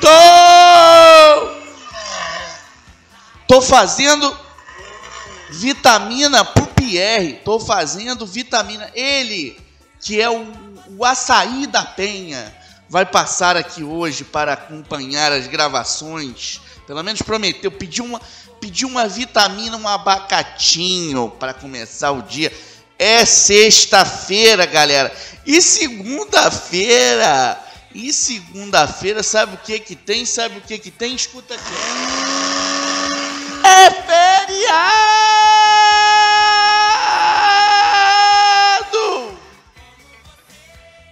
Tô, tô fazendo vitamina pro Pierre. Tô fazendo vitamina. Ele, que é o, o açaí da penha, vai passar aqui hoje para acompanhar as gravações. Pelo menos prometeu. Pediu uma, pediu uma vitamina, um abacatinho para começar o dia. É sexta-feira, galera. E segunda-feira. E segunda-feira, sabe o que que tem? Sabe o que que tem? Escuta aqui. É feriado!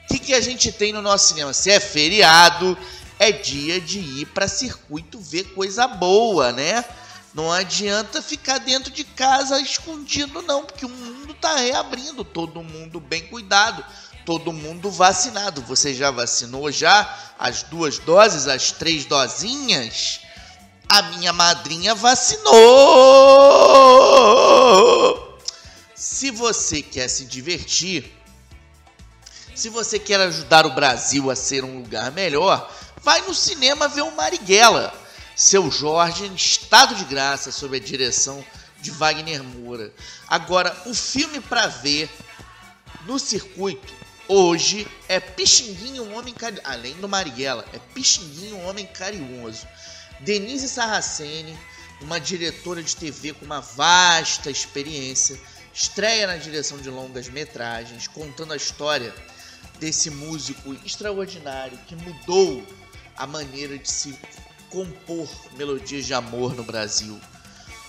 O que que a gente tem no nosso cinema? Se é feriado, é dia de ir para circuito ver coisa boa, né? Não adianta ficar dentro de casa escondido, não, porque o mundo está reabrindo. Todo mundo bem cuidado, todo mundo vacinado. Você já vacinou já as duas doses, as três dosinhas? A minha madrinha vacinou! Se você quer se divertir, se você quer ajudar o Brasil a ser um lugar melhor, vai no cinema ver o Marighella seu Jorge em estado de graça sob a direção de Wagner Moura. Agora, o filme para ver no circuito hoje é Pixinguinho, um homem carinhoso. Além do Marighella, é Pixinguinho, um homem carinhoso. Denise Sarraceni, uma diretora de TV com uma vasta experiência, estreia na direção de longas metragens, contando a história desse músico extraordinário que mudou a maneira de se compor melodias de amor no Brasil.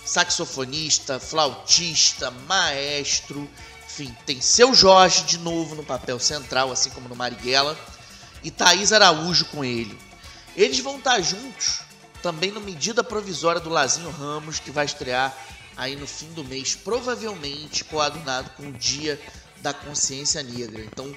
Saxofonista, flautista, maestro, enfim, tem seu Jorge de novo no papel central, assim como no Marighella, e Thaís Araújo com ele. Eles vão estar juntos também no Medida Provisória do Lazinho Ramos, que vai estrear aí no fim do mês, provavelmente coadunado com o Dia da Consciência Negra. Então,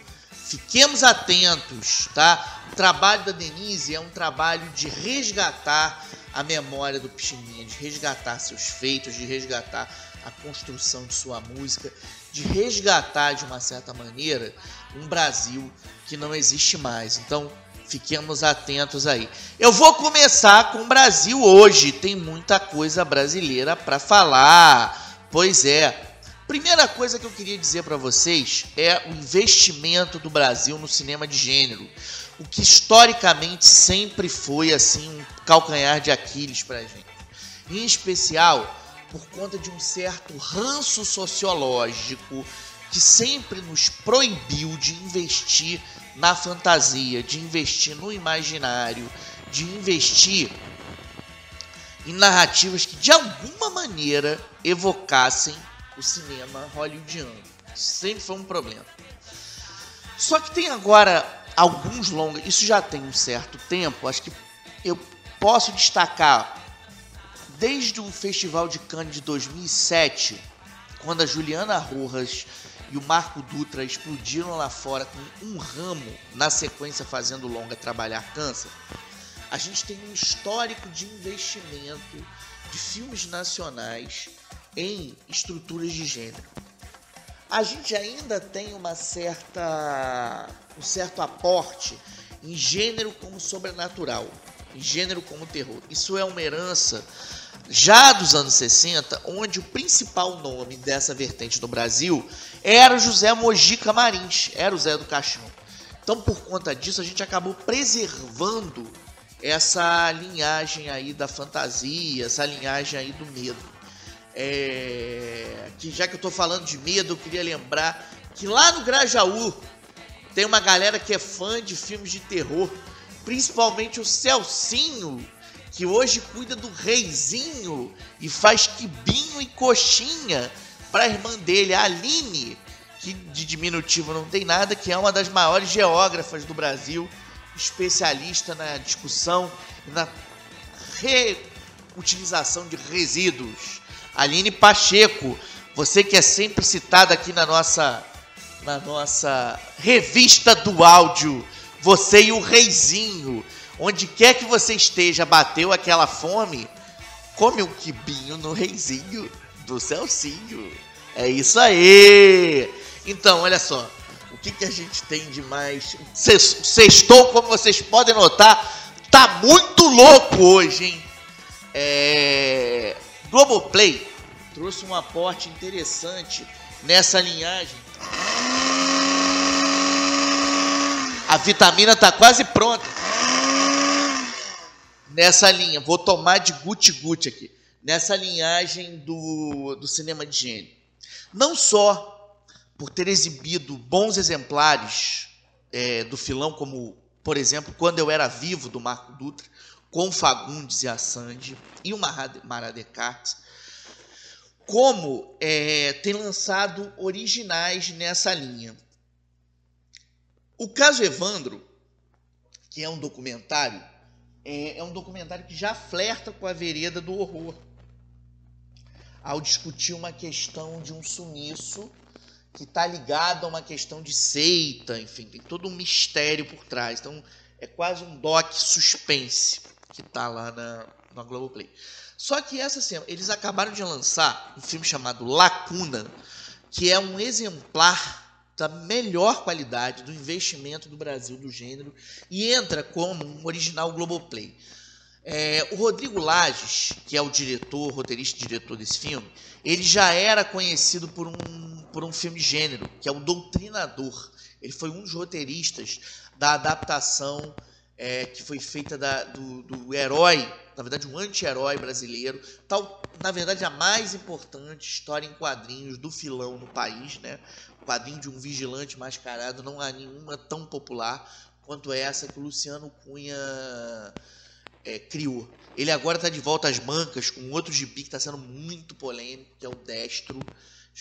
Fiquemos atentos, tá? O trabalho da Denise é um trabalho de resgatar a memória do Pichininha, de resgatar seus feitos, de resgatar a construção de sua música, de resgatar de uma certa maneira um Brasil que não existe mais. Então, fiquemos atentos aí. Eu vou começar com o Brasil hoje, tem muita coisa brasileira para falar. Pois é, Primeira coisa que eu queria dizer para vocês é o investimento do Brasil no cinema de gênero, o que historicamente sempre foi assim um calcanhar de Aquiles para a gente. Em especial por conta de um certo ranço sociológico que sempre nos proibiu de investir na fantasia, de investir no imaginário, de investir em narrativas que de alguma maneira evocassem o cinema hollywoodiano. Sempre foi um problema. Só que tem agora alguns longas, isso já tem um certo tempo, acho que eu posso destacar desde o Festival de Cannes de 2007, quando a Juliana Rojas e o Marco Dutra explodiram lá fora com um ramo na sequência fazendo longa Trabalhar Câncer, a gente tem um histórico de investimento de filmes nacionais em estruturas de gênero. A gente ainda tem uma certa um certo aporte em gênero como sobrenatural, em gênero como terror. Isso é uma herança já dos anos 60, onde o principal nome dessa vertente no Brasil era José Mojica Marins, era o Zé do Caixão. Então, por conta disso, a gente acabou preservando essa linhagem aí da fantasia, essa linhagem aí do medo. É, que já que eu estou falando de medo, eu queria lembrar que lá no Grajaú tem uma galera que é fã de filmes de terror, principalmente o Celcinho, que hoje cuida do reizinho e faz quibinho e coxinha para a irmã dele, a Aline, que de diminutivo não tem nada, que é uma das maiores geógrafas do Brasil, especialista na discussão e na reutilização de resíduos. Aline Pacheco, você que é sempre citada aqui na nossa na nossa revista do áudio, você e o Reizinho, onde quer que você esteja, bateu aquela fome, come um quibinho no Reizinho do Celcinho. É isso aí. Então, olha só, o que, que a gente tem de mais? Sextou, como vocês podem notar, tá muito louco hoje, hein? É... Globoplay trouxe um aporte interessante nessa linhagem. A vitamina tá quase pronta. Nessa linha, vou tomar de guti-guti aqui. Nessa linhagem do, do cinema de gênero. Não só por ter exibido bons exemplares é, do filão, como, por exemplo, Quando Eu Era Vivo, do Marco Dutra, com Fagundes e a Sandy, e o Mara Descartes, como é, tem lançado originais nessa linha. O caso Evandro, que é um documentário, é, é um documentário que já flerta com a vereda do horror, ao discutir uma questão de um sumiço que está ligado a uma questão de seita, enfim, tem todo um mistério por trás. Então, é quase um doc suspense que está lá na, na Globoplay. Só que essa semana, eles acabaram de lançar um filme chamado Lacuna, que é um exemplar da melhor qualidade do investimento do Brasil do gênero e entra como um original Globoplay. É, o Rodrigo Lages, que é o diretor, roteirista e diretor desse filme, ele já era conhecido por um, por um filme de gênero, que é o Doutrinador. Ele foi um dos roteiristas da adaptação é, que foi feita da, do, do herói, na verdade um anti-herói brasileiro, tal, na verdade a mais importante história em quadrinhos do filão no país, né? Quadrinho de um vigilante mascarado, não há nenhuma tão popular quanto essa que o Luciano Cunha é, criou. Ele agora está de volta às bancas com outro gibi que está sendo muito polêmico, que é o Destro.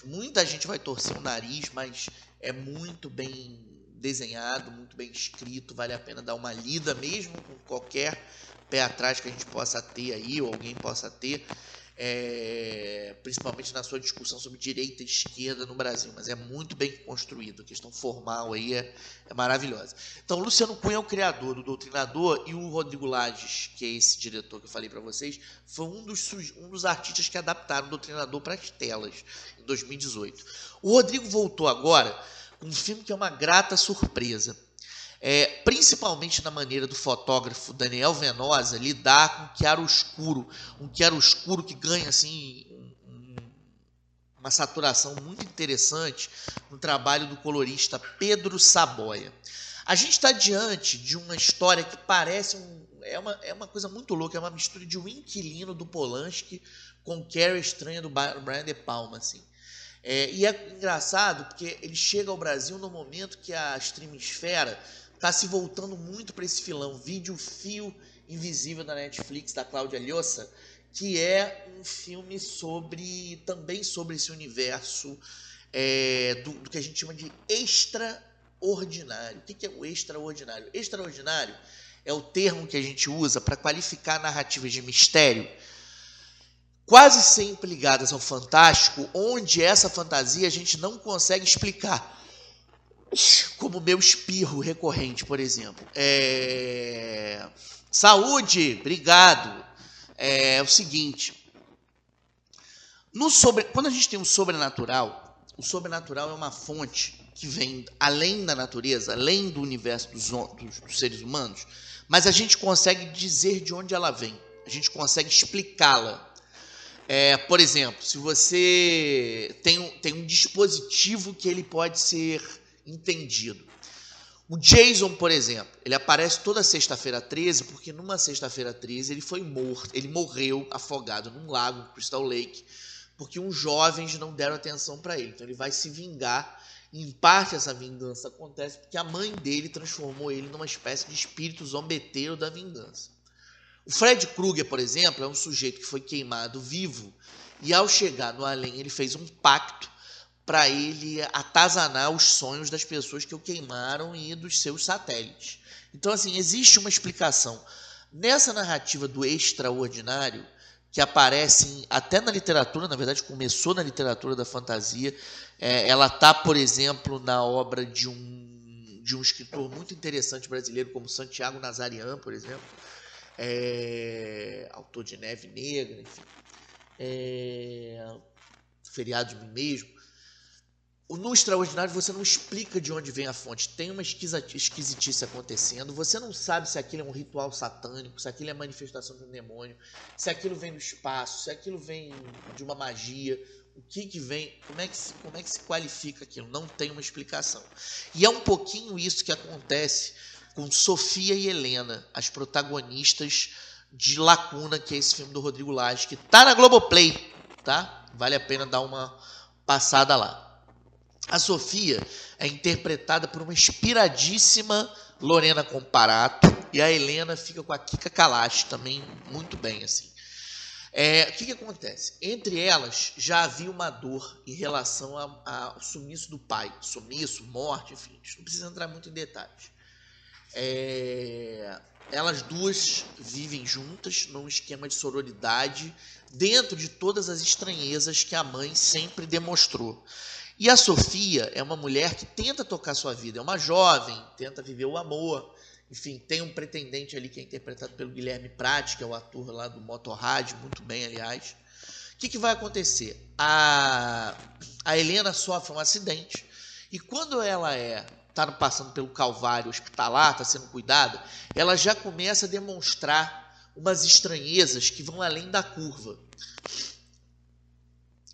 Muita gente vai torcer o nariz, mas é muito bem desenhado, muito bem escrito, vale a pena dar uma lida, mesmo com qualquer pé atrás que a gente possa ter aí, ou alguém possa ter, é, principalmente na sua discussão sobre direita e esquerda no Brasil, mas é muito bem construído, a questão formal aí é, é maravilhosa. Então, Luciano Cunha é o criador do Doutrinador e o Rodrigo Lages, que é esse diretor que eu falei para vocês, foi um dos, um dos artistas que adaptaram o Doutrinador para as telas em 2018. O Rodrigo voltou agora um filme que é uma grata surpresa. É, principalmente na maneira do fotógrafo Daniel Venosa lidar com o chiaro-escuro, um chiaro-escuro que ganha assim um, uma saturação muito interessante no trabalho do colorista Pedro Saboia. A gente está diante de uma história que parece um, é, uma, é uma coisa muito louca, é uma mistura de um inquilino do Polanski com Carrie Estranha do Brian De Palma, assim. É, e é engraçado porque ele chega ao Brasil no momento que a streaming-esfera está se voltando muito para esse filão, vídeo Fio Invisível da Netflix, da Cláudia Lhosa, que é um filme sobre também sobre esse universo é, do, do, que a gente chama de extraordinário. O que, que é o extraordinário? Extraordinário é o termo que a gente usa para qualificar narrativas de mistério quase sempre ligadas ao fantástico, onde essa fantasia a gente não consegue explicar. Como o meu espirro recorrente, por exemplo. É... Saúde, obrigado. É o seguinte: no sobre... quando a gente tem um sobrenatural, o sobrenatural é uma fonte que vem além da natureza, além do universo dos, dos, dos seres humanos, mas a gente consegue dizer de onde ela vem, a gente consegue explicá-la. É, por exemplo, se você tem um, tem um dispositivo que ele pode ser entendido. O Jason, por exemplo, ele aparece toda sexta-feira 13, porque numa sexta-feira 13 ele foi morto, ele morreu afogado num lago, Crystal Lake, porque uns jovens não deram atenção para ele. Então ele vai se vingar. Em parte essa vingança acontece porque a mãe dele transformou ele numa espécie de espírito zombeteiro da vingança. O Fred Krueger, por exemplo, é um sujeito que foi queimado vivo e ao chegar no além ele fez um pacto para ele atazanar os sonhos das pessoas que o queimaram e dos seus satélites. Então, assim, existe uma explicação. Nessa narrativa do extraordinário, que aparece até na literatura, na verdade começou na literatura da fantasia, é, ela está, por exemplo, na obra de um, de um escritor muito interessante brasileiro, como Santiago Nazarian, por exemplo, é, autor de Neve Negra, enfim, é, Feriado de mim mesmo. no extraordinário você não explica de onde vem a fonte. Tem uma esquisitice acontecendo. Você não sabe se aquilo é um ritual satânico, se aquilo é manifestação de um demônio, se aquilo vem do espaço, se aquilo vem de uma magia. O que que vem? Como é que se, como é que se qualifica aquilo? Não tem uma explicação. E é um pouquinho isso que acontece com Sofia e Helena, as protagonistas de Lacuna, que é esse filme do Rodrigo Lage, que tá na Globoplay, tá? Vale a pena dar uma passada lá. A Sofia é interpretada por uma inspiradíssima Lorena Comparato e a Helena fica com a Kika Kalash também muito bem assim. É, o que, que acontece? Entre elas já havia uma dor em relação ao sumiço do pai, sumiço, morte, enfim, não precisa entrar muito em detalhes. É, elas duas vivem juntas num esquema de sororidade dentro de todas as estranhezas que a mãe sempre demonstrou. E a Sofia é uma mulher que tenta tocar sua vida, é uma jovem, tenta viver o amor. Enfim, tem um pretendente ali que é interpretado pelo Guilherme Prati, que é o ator lá do Motorrad, muito bem, aliás. O que, que vai acontecer? A, a Helena sofre um acidente e quando ela é está passando pelo calvário hospitalar, está sendo cuidada, ela já começa a demonstrar umas estranhezas que vão além da curva.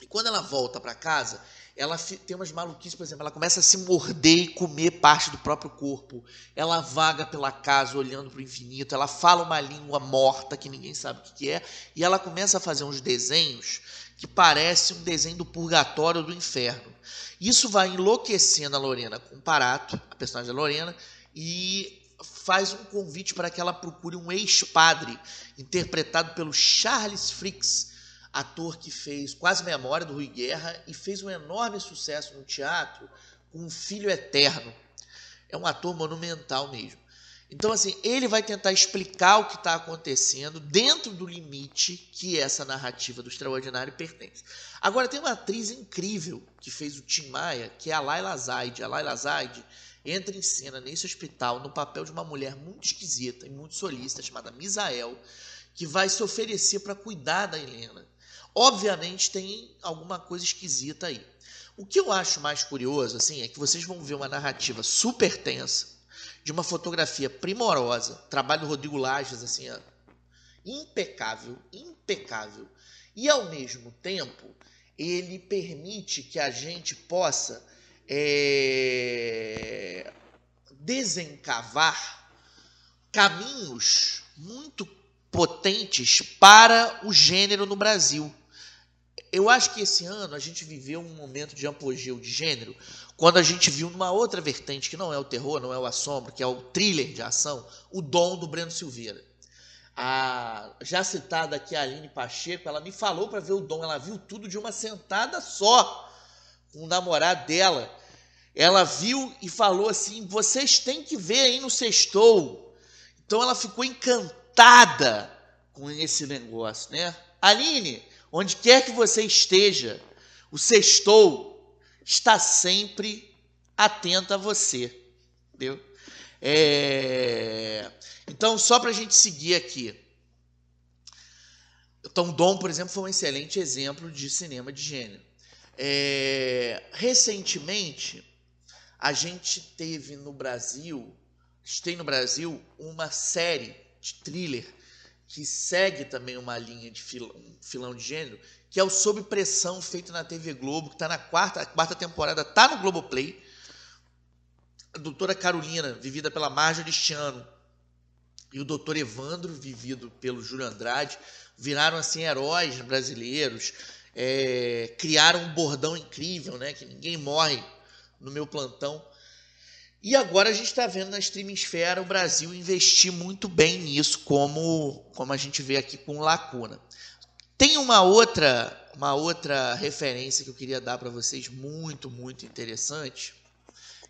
E quando ela volta para casa, ela tem umas maluquices, por exemplo, ela começa a se morder e comer parte do próprio corpo. Ela vaga pela casa olhando para o infinito, ela fala uma língua morta que ninguém sabe o que é, e ela começa a fazer uns desenhos que parecem um desenho do purgatório do inferno. Isso vai enlouquecendo a Lorena com Parato, a personagem da Lorena, e faz um convite para que ela procure um ex-padre, interpretado pelo Charles Fricks, ator que fez Quase Memória do Rui Guerra e fez um enorme sucesso no teatro com Um Filho Eterno. É um ator monumental mesmo. Então, assim, ele vai tentar explicar o que está acontecendo dentro do limite que essa narrativa do extraordinário pertence. Agora, tem uma atriz incrível que fez o Tim Maia, que é a Laila Zaid. A Laila Zaid entra em cena nesse hospital no papel de uma mulher muito esquisita e muito solista, chamada Misael, que vai se oferecer para cuidar da Helena. Obviamente tem alguma coisa esquisita aí. O que eu acho mais curioso, assim, é que vocês vão ver uma narrativa super tensa, de uma fotografia primorosa, trabalho do Rodrigo Lages, assim, impecável, impecável. E ao mesmo tempo, ele permite que a gente possa é, desencavar caminhos muito potentes para o gênero no Brasil. Eu acho que esse ano a gente viveu um momento de apogeu de gênero, quando a gente viu numa outra vertente, que não é o terror, não é o assombro, que é o thriller de ação, o dom do Breno Silveira. A já citada aqui a Aline Pacheco, ela me falou para ver o dom, ela viu tudo de uma sentada só, com o namorado dela. Ela viu e falou assim: vocês têm que ver aí no sextou. Então ela ficou encantada com esse negócio, né? Aline, onde quer que você esteja, o sextou está sempre atento a você, entendeu? É... Então, só para a gente seguir aqui. Então, Dom, por exemplo, foi um excelente exemplo de cinema de gênero. É... Recentemente, a gente teve no Brasil, tem no Brasil uma série de thriller que segue também uma linha de filão, filão de gênero, que é o Sob Pressão, feito na TV Globo, que está na quarta, quarta temporada, está no Globoplay. A doutora Carolina, vivida pela Marjorie Cristiano, e o doutor Evandro, vivido pelo Júlio Andrade, viraram assim heróis brasileiros, é, criaram um bordão incrível, né? Que ninguém morre no meu plantão. E agora a gente está vendo na streaming esfera o Brasil investir muito bem nisso, como, como a gente vê aqui com Lacuna. Tem uma outra, uma outra referência que eu queria dar para vocês, muito, muito interessante,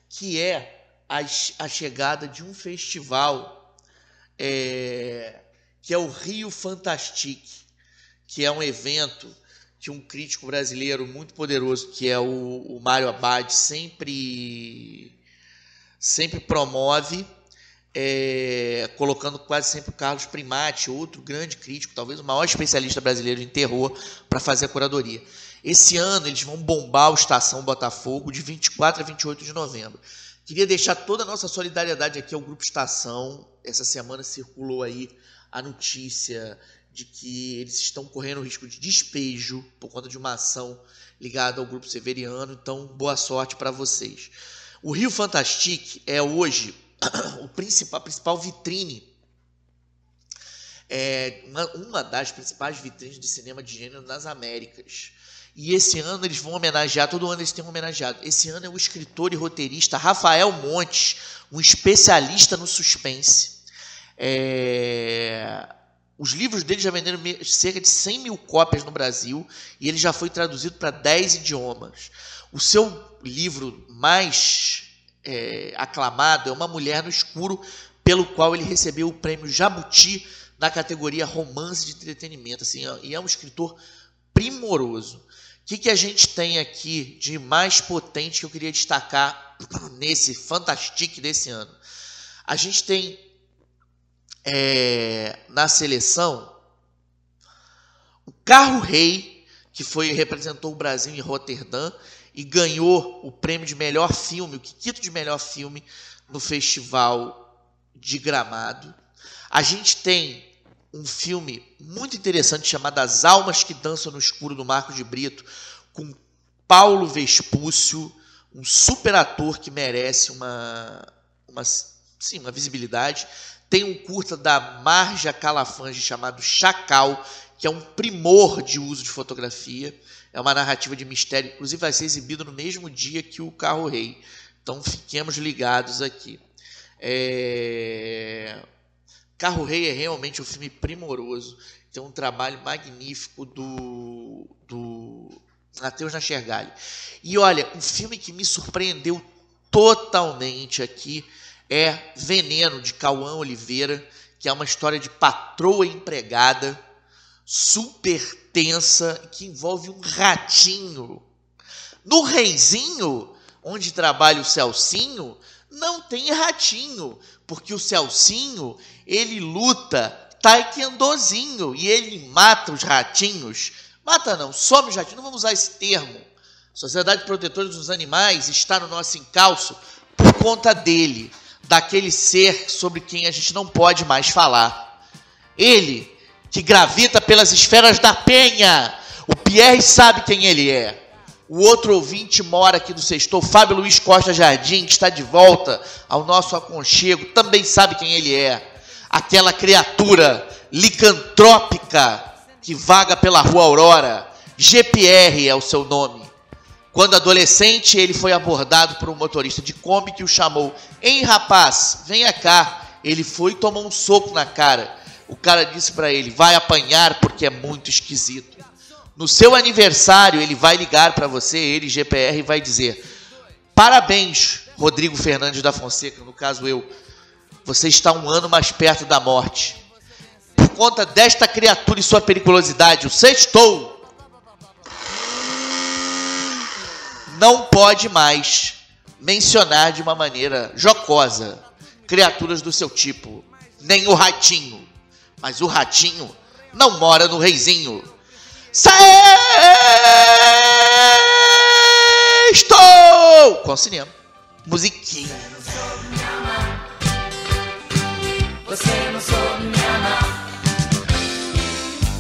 que é a, a chegada de um festival é, que é o Rio Fantastic, que é um evento que um crítico brasileiro muito poderoso, que é o, o Mário Abad, sempre sempre promove, é, colocando quase sempre o Carlos Primati, outro grande crítico, talvez o maior especialista brasileiro em terror, para fazer a curadoria. Esse ano eles vão bombar o Estação Botafogo de 24 a 28 de novembro. Queria deixar toda a nossa solidariedade aqui ao Grupo Estação. Essa semana circulou aí a notícia de que eles estão correndo risco de despejo por conta de uma ação ligada ao Grupo Severiano. Então, boa sorte para vocês. O Rio Fantastic é hoje o principal, a principal vitrine é uma, uma das principais vitrines de cinema de gênero nas Américas. E esse ano eles vão homenagear, todo ano eles têm um homenageado. Esse ano é o escritor e roteirista Rafael Montes, um especialista no suspense. É... Os livros dele já venderam cerca de 100 mil cópias no Brasil e ele já foi traduzido para 10 idiomas. O seu livro mais é, aclamado é Uma Mulher no Escuro, pelo qual ele recebeu o prêmio Jabuti na categoria romance de entretenimento. Assim, e é um escritor primoroso. O que, que a gente tem aqui de mais potente que eu queria destacar nesse Fantastic desse ano? A gente tem é, na seleção o Carro Rei, que foi representou o Brasil em Roterdã e ganhou o prêmio de melhor filme, o quinto de melhor filme no Festival de Gramado. A gente tem um filme muito interessante chamado As Almas que Dançam no Escuro do Marcos de Brito, com Paulo Vespúcio, um super ator que merece uma, uma, sim, uma visibilidade. Tem um curta da Marja Calafange chamado Chacal, que é um primor de uso de fotografia. É uma narrativa de mistério, inclusive vai ser exibido no mesmo dia que o Carro Rei. Então fiquemos ligados aqui. É... Carro Rei é realmente um filme primoroso. Tem um trabalho magnífico do, do Matheus Nachergali. E olha, um filme que me surpreendeu totalmente aqui é Veneno, de Cauã Oliveira, que é uma história de patroa empregada, super tensa, que envolve um ratinho. No Reizinho, onde trabalha o Celcinho, não tem ratinho, porque o Celcinho, ele luta taekwondozinho e ele mata os ratinhos. Mata não, some os ratinhos, não vamos usar esse termo. Sociedade Protetora dos Animais está no nosso encalço por conta dele, daquele ser sobre quem a gente não pode mais falar. Ele que gravita pelas esferas da penha. O Pierre sabe quem ele é. O outro ouvinte mora aqui do Sextou, Fábio Luiz Costa Jardim, que está de volta ao nosso aconchego, também sabe quem ele é. Aquela criatura licantrópica que vaga pela Rua Aurora. GPR é o seu nome. Quando adolescente, ele foi abordado por um motorista de Kombi que o chamou: Ei, rapaz, venha cá. Ele foi e tomou um soco na cara. O cara disse para ele: Vai apanhar porque é muito esquisito. No seu aniversário, ele vai ligar para você, ele, GPR, e vai dizer: Parabéns, Rodrigo Fernandes da Fonseca, no caso eu. Você está um ano mais perto da morte. Por conta desta criatura e sua periculosidade, o sextou. Não pode mais mencionar de uma maneira jocosa criaturas do seu tipo, nem o ratinho. Mas o ratinho não mora no reizinho Sextou! Com cinema. Musiquinha. Você não soube me amar.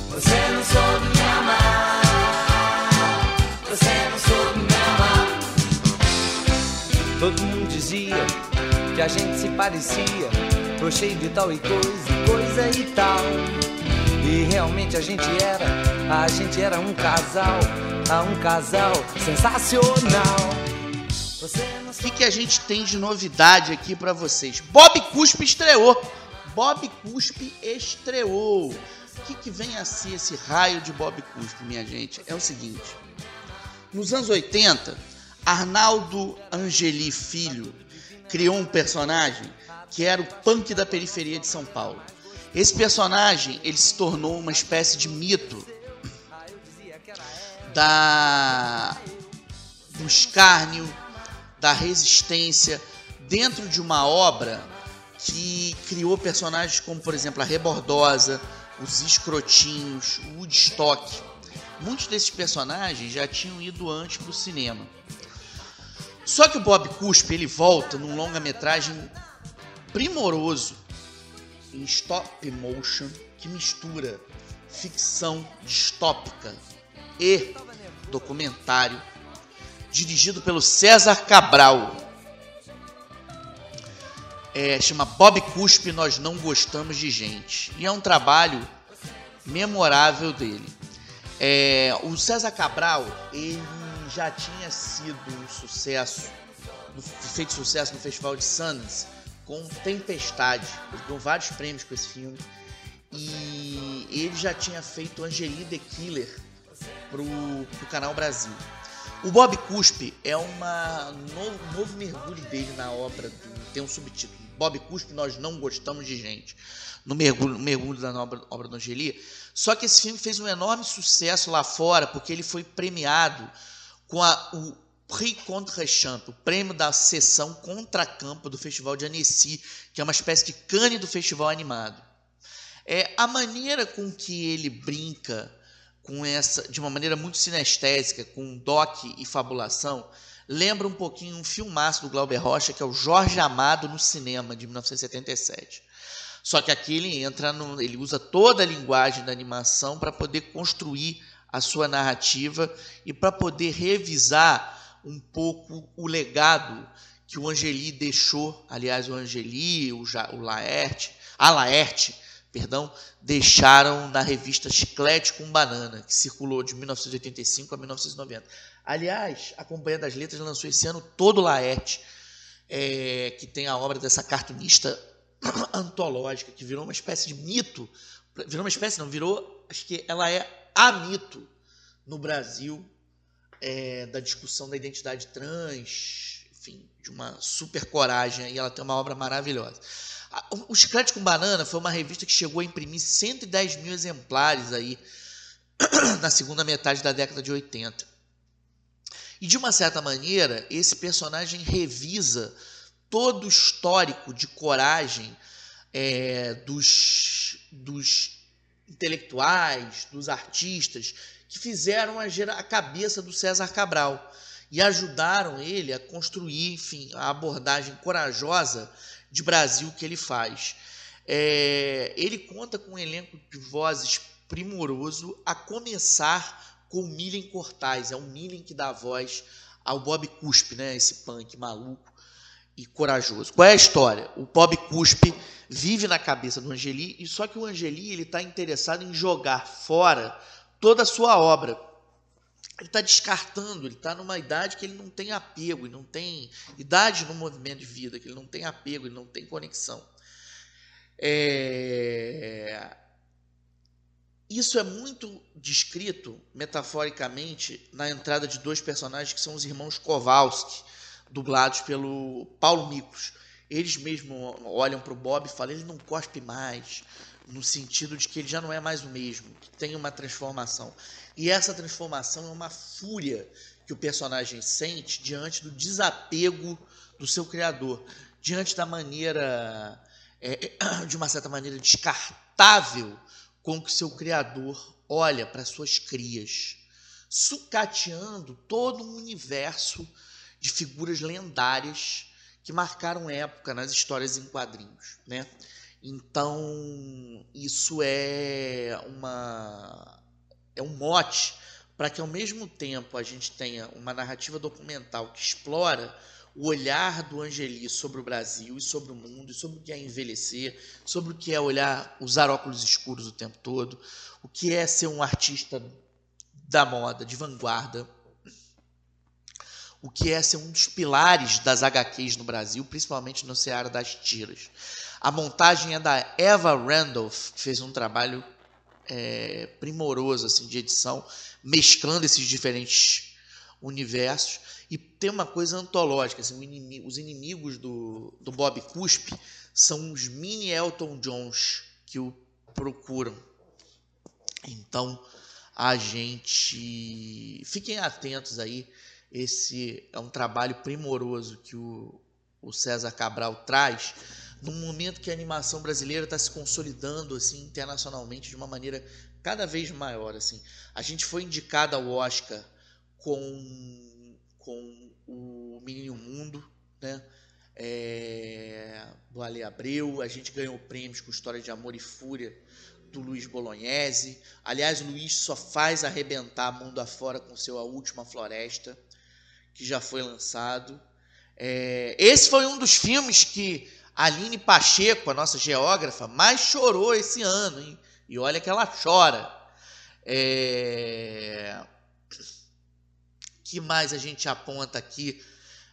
Você não soube me amar. Você não soube me amar. Todo mundo dizia que a gente se parecia. Tô cheio de tal e coisa, coisa e tal. E realmente a gente era, a gente era um casal, a um casal sensacional. O que, que a gente tem de novidade aqui para vocês? Bob Cuspe estreou. Bob Cuspe estreou. O que, que vem a ser esse raio de Bob Cuspe, minha gente? É o seguinte: nos anos 80, Arnaldo Angeli Filho criou um personagem que era o punk da periferia de São Paulo. Esse personagem ele se tornou uma espécie de mito da do escárnio, da resistência dentro de uma obra que criou personagens como, por exemplo, a Rebordosa, os Escrotinhos, o Woodstock. Muitos desses personagens já tinham ido antes para o cinema. Só que o Bob Cuspe ele volta num longa-metragem primoroso em stop motion que mistura ficção distópica e documentário, dirigido pelo César Cabral. É, chama Bob Cuspe Nós Não Gostamos de Gente. E é um trabalho memorável dele. É, o César Cabral, ele já tinha sido um sucesso, feito sucesso no Festival de Sundance com Tempestade. Ele ganhou vários prêmios com esse filme. E ele já tinha feito Angeli The Killer pro, pro canal Brasil. O Bob Cuspe é uma novo, novo mergulho dele na obra, do, tem um subtítulo. Bob Cuspe, Nós Não Gostamos de Gente. No mergulho, mergulho da obra, obra do Angeli. Só que esse filme fez um enorme sucesso lá fora, porque ele foi premiado com a, o Prix Contre-Champ, o prêmio da sessão Contracampo do Festival de Annecy, que é uma espécie de cane do festival animado. É, a maneira com que ele brinca com essa, de uma maneira muito sinestésica, com doc e fabulação, lembra um pouquinho um filmaço do Glauber Rocha, que é o Jorge Amado no cinema, de 1977. Só que aqui ele entra no, ele usa toda a linguagem da animação para poder construir a sua narrativa e para poder revisar um pouco o legado que o Angeli deixou, aliás, o Angeli, o, o Laerte, a Laerte, perdão, deixaram na revista Chiclete com Banana, que circulou de 1985 a 1990. Aliás, a Companhia das Letras lançou esse ano todo Laerte, é, que tem a obra dessa cartunista antológica, que virou uma espécie de mito, virou uma espécie, não, virou, acho que ela é a mito no Brasil é, da discussão da identidade trans, enfim, de uma super coragem, e ela tem uma obra maravilhosa. O Chiclete com Banana foi uma revista que chegou a imprimir 110 mil exemplares aí na segunda metade da década de 80. E de uma certa maneira, esse personagem revisa todo o histórico de coragem é, dos, dos intelectuais, dos artistas que fizeram a, a cabeça do César Cabral e ajudaram ele a construir, enfim, a abordagem corajosa de Brasil que ele faz. É, ele conta com um elenco de vozes primoroso, a começar com o Milen Cortais. É o Milen que dá voz ao Bob Cuspe, né? esse punk maluco e corajoso. Qual é a história? O Bob Cuspe vive na cabeça do Angeli, e só que o Angeli ele está interessado em jogar fora toda a sua obra ele está descartando, ele está numa idade que ele não tem apego, ele não tem idade no movimento de vida, que ele não tem apego, ele não tem conexão. É... Isso é muito descrito metaforicamente na entrada de dois personagens que são os irmãos Kowalski, dublados pelo Paulo Miklos. Eles mesmos olham para o Bob e falam: ele não cospe mais, no sentido de que ele já não é mais o mesmo, que tem uma transformação. E essa transformação é uma fúria que o personagem sente diante do desapego do seu criador, diante da maneira, é, é de uma certa maneira, descartável com que seu criador olha para suas crias, sucateando todo um universo de figuras lendárias que marcaram época nas histórias em quadrinhos, né? Então, isso é uma é um mote para que ao mesmo tempo a gente tenha uma narrativa documental que explora o olhar do Angeli sobre o Brasil e sobre o mundo, e sobre o que é envelhecer, sobre o que é olhar, usar óculos escuros o tempo todo, o que é ser um artista da moda, de vanguarda, o que é ser um dos pilares das HQs no Brasil, principalmente no seara das tiras. A montagem é da Eva Randolph, que fez um trabalho é, primoroso assim, de edição, mesclando esses diferentes universos. E tem uma coisa antológica, assim, inimigo, os inimigos do, do Bob Cuspe são os mini Elton Johns que o procuram. Então, a gente... Fiquem atentos aí, esse é um trabalho primoroso que o, o César Cabral traz, num momento que a animação brasileira está se consolidando assim internacionalmente de uma maneira cada vez maior assim. A gente foi indicado ao Oscar com com o Menino Mundo, né? É, do Ale Abreu, a gente ganhou prêmios com História de Amor e Fúria do Luiz Bolognese. Aliás, o Luiz só faz arrebentar mundo afora com seu A Última Floresta, que já foi lançado. É, esse foi um dos filmes que Aline Pacheco, a nossa geógrafa, mais chorou esse ano, hein? E olha que ela chora. É... que mais a gente aponta aqui?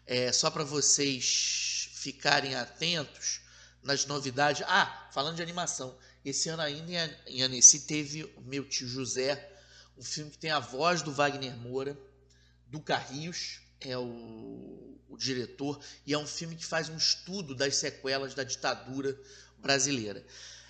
É, só para vocês ficarem atentos nas novidades. Ah, falando de animação. Esse ano ainda em Annecy teve meu tio José, um filme que tem a voz do Wagner Moura, do Carrios, é o, o diretor, e é um filme que faz um estudo das sequelas da ditadura brasileira.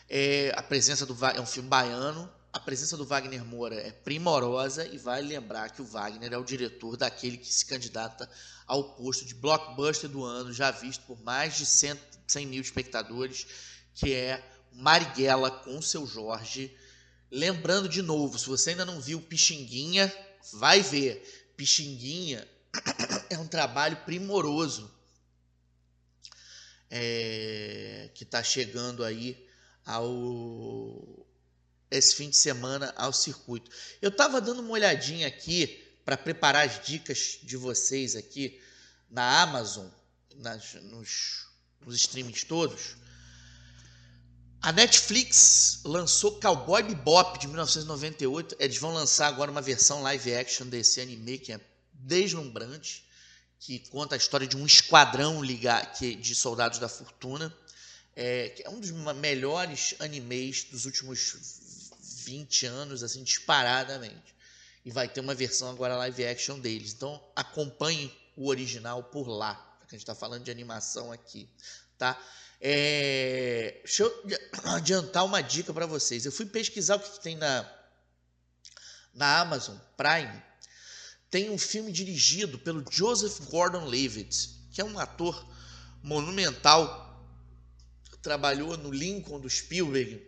É, a presença do é um filme baiano, a presença do Wagner Moura é primorosa e vai lembrar que o Wagner é o diretor daquele que se candidata ao posto de blockbuster do ano, já visto por mais de 100, 100 mil espectadores, que é Marighella com seu Jorge. Lembrando de novo, se você ainda não viu Pixinguinha, vai ver. Pixinguinha é um trabalho primoroso é, que está chegando aí ao esse fim de semana ao circuito. Eu estava dando uma olhadinha aqui para preparar as dicas de vocês aqui na Amazon, nas, nos, nos streamings todos. A Netflix lançou Cowboy Bebop de 1998. Eles vão lançar agora uma versão live action desse anime que é deslumbrante, que conta a história de um esquadrão de soldados da fortuna. É, é um dos melhores animes dos últimos 20 anos, assim, disparadamente. E vai ter uma versão agora live action deles. Então acompanhe o original por lá. Que a gente está falando de animação aqui, tá? É, deixa eu adiantar uma dica para vocês. Eu fui pesquisar o que, que tem na, na Amazon Prime. Tem um filme dirigido pelo Joseph Gordon-Levitt, que é um ator monumental. Trabalhou no Lincoln do Spielberg,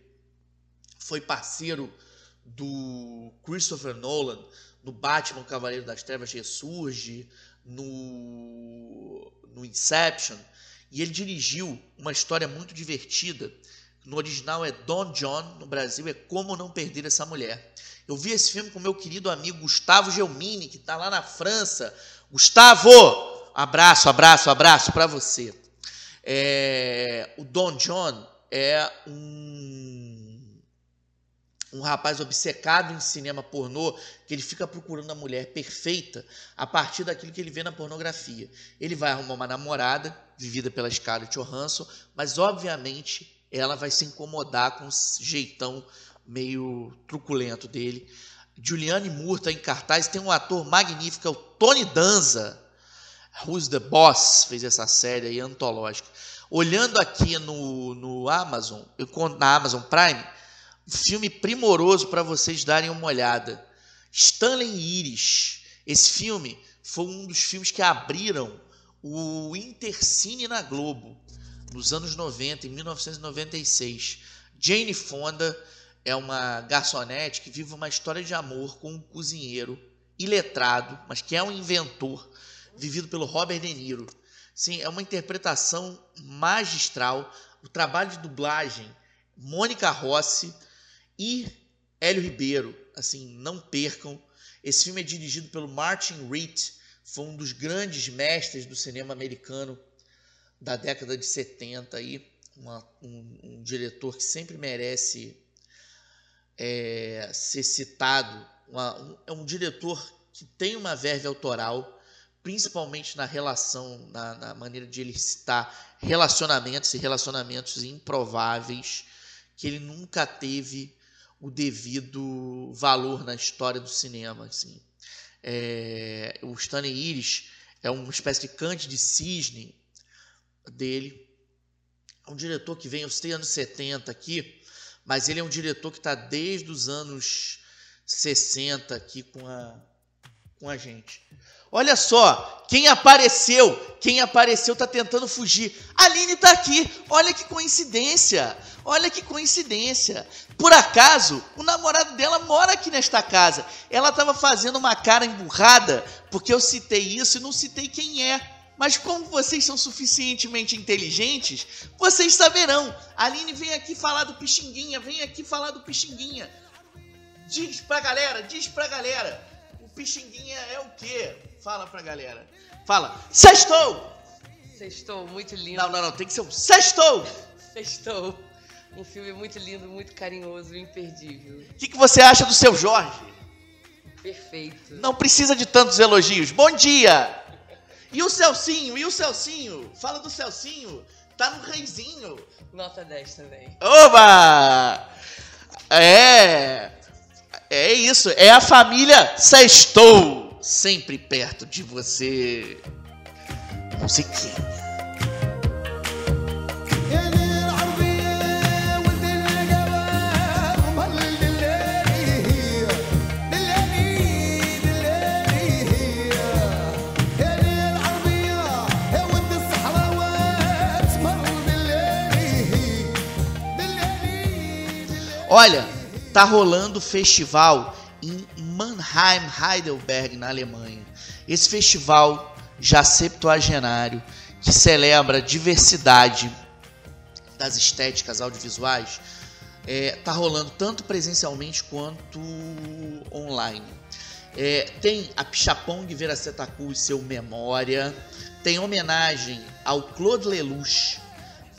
foi parceiro do Christopher Nolan no Batman Cavaleiro das Trevas Ressurge, no, no Inception. E ele dirigiu uma história muito divertida. No original é Don John, no Brasil é Como Não Perder Essa Mulher. Eu vi esse filme com meu querido amigo Gustavo Gelmini, que está lá na França. Gustavo, abraço, abraço, abraço para você. É, o Don John é um um rapaz obcecado em cinema pornô, que ele fica procurando a mulher perfeita a partir daquilo que ele vê na pornografia. Ele vai arrumar uma namorada, vivida pela Scarlett Johansson, mas obviamente ela vai se incomodar com o jeitão meio truculento dele. Juliane está em cartaz, tem um ator magnífico, é o Tony Danza. Who's the Boss fez essa série aí antológica. Olhando aqui no, no Amazon, na Amazon Prime, filme primoroso para vocês darem uma olhada. Stanley Iris. Esse filme foi um dos filmes que abriram o Intercine na Globo nos anos 90, em 1996. Jane Fonda é uma garçonete que vive uma história de amor com um cozinheiro iletrado, mas que é um inventor, vivido pelo Robert De Niro. Sim, é uma interpretação magistral. O trabalho de dublagem, Mônica Rossi, e Hélio Ribeiro. Assim, não percam. Esse filme é dirigido pelo Martin Reed, foi um dos grandes mestres do cinema americano da década de 70 aí, uma, um, um, diretor que sempre merece é, ser citado. Uma, um, é um diretor que tem uma verve autoral, principalmente na relação, na, na maneira de ele citar relacionamentos e relacionamentos improváveis que ele nunca teve o devido valor na história do cinema. Assim. É, o Stanley Iris é uma espécie de cante de cisne dele. É um diretor que vem, citei anos 70 aqui, mas ele é um diretor que está desde os anos 60 aqui com a, com a gente. Olha só, quem apareceu, quem apareceu tá tentando fugir. Aline tá aqui. Olha que coincidência. Olha que coincidência. Por acaso, o namorado dela mora aqui nesta casa. Ela estava fazendo uma cara emburrada porque eu citei isso e não citei quem é. Mas como vocês são suficientemente inteligentes, vocês saberão. A Aline vem aqui falar do Pixinguinha, vem aqui falar do Pixinguinha. Diz pra galera, diz pra galera. O Pixinguinha é o quê? Fala pra galera. Fala, sextou! Sextou, muito lindo. Não, não, não, tem que ser um sextou! Sextou. Um filme muito lindo, muito carinhoso, imperdível. O que, que você acha do seu Jorge? Perfeito. Não precisa de tantos elogios. Bom dia! E o Celcinho? E o Celcinho? Fala do Celcinho. Tá no reizinho. Nota 10 também. Oba! É. É isso. É a família Sextou. Sempre perto de você. Musiquinha. Olha, tá rolando festival em Mannheim, Heidelberg, na Alemanha. Esse festival já septuagenário que celebra a diversidade das estéticas audiovisuais é, tá rolando tanto presencialmente quanto online. É, tem a Pichapong Veracetacu e seu Memória, tem homenagem ao Claude Lelouch,